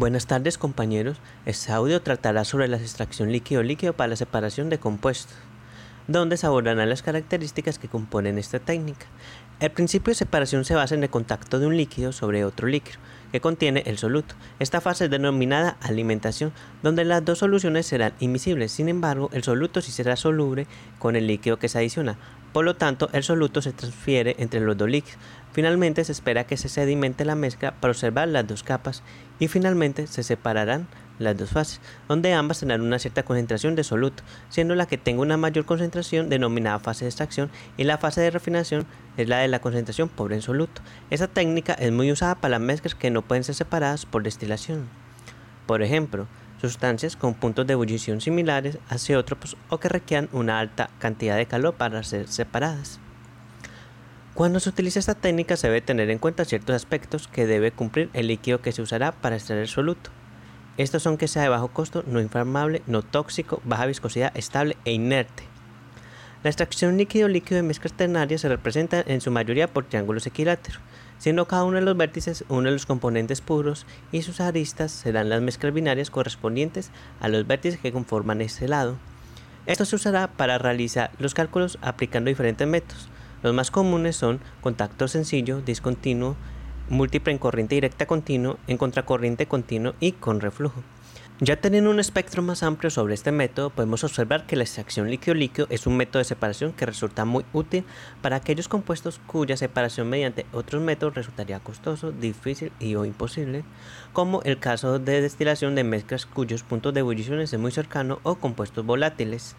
Buenas tardes compañeros, este audio tratará sobre la extracción líquido-líquido para la separación de compuestos, donde se abordarán las características que componen esta técnica. El principio de separación se basa en el contacto de un líquido sobre otro líquido, que contiene el soluto. Esta fase es denominada alimentación, donde las dos soluciones serán invisibles, sin embargo el soluto sí será soluble con el líquido que se adiciona, por lo tanto el soluto se transfiere entre los dos líquidos. Finalmente se espera que se sedimente la mezcla para observar las dos capas y finalmente se separarán las dos fases, donde ambas tendrán una cierta concentración de soluto, siendo la que tenga una mayor concentración denominada fase de extracción y la fase de refinación es la de la concentración pobre en soluto. Esta técnica es muy usada para las mezclas que no pueden ser separadas por destilación. Por ejemplo, sustancias con puntos de ebullición similares a ceótropos o que requieran una alta cantidad de calor para ser separadas. Cuando se utiliza esta técnica se debe tener en cuenta ciertos aspectos que debe cumplir el líquido que se usará para extraer el soluto. Estos son que sea de bajo costo, no inflamable, no tóxico, baja viscosidad, estable e inerte. La extracción líquido-líquido de mezclas ternarias se representa en su mayoría por triángulos equiláteros, siendo cada uno de los vértices uno de los componentes puros y sus aristas serán las mezclas binarias correspondientes a los vértices que conforman este lado. Esto se usará para realizar los cálculos aplicando diferentes métodos, los más comunes son contacto sencillo, discontinuo, múltiple en corriente directa continuo, en contracorriente continuo y con reflujo. Ya teniendo un espectro más amplio sobre este método, podemos observar que la extracción líquido-líquido es un método de separación que resulta muy útil para aquellos compuestos cuya separación mediante otros métodos resultaría costoso, difícil y o imposible, como el caso de destilación de mezclas cuyos puntos de ebullición es muy cercano o compuestos volátiles.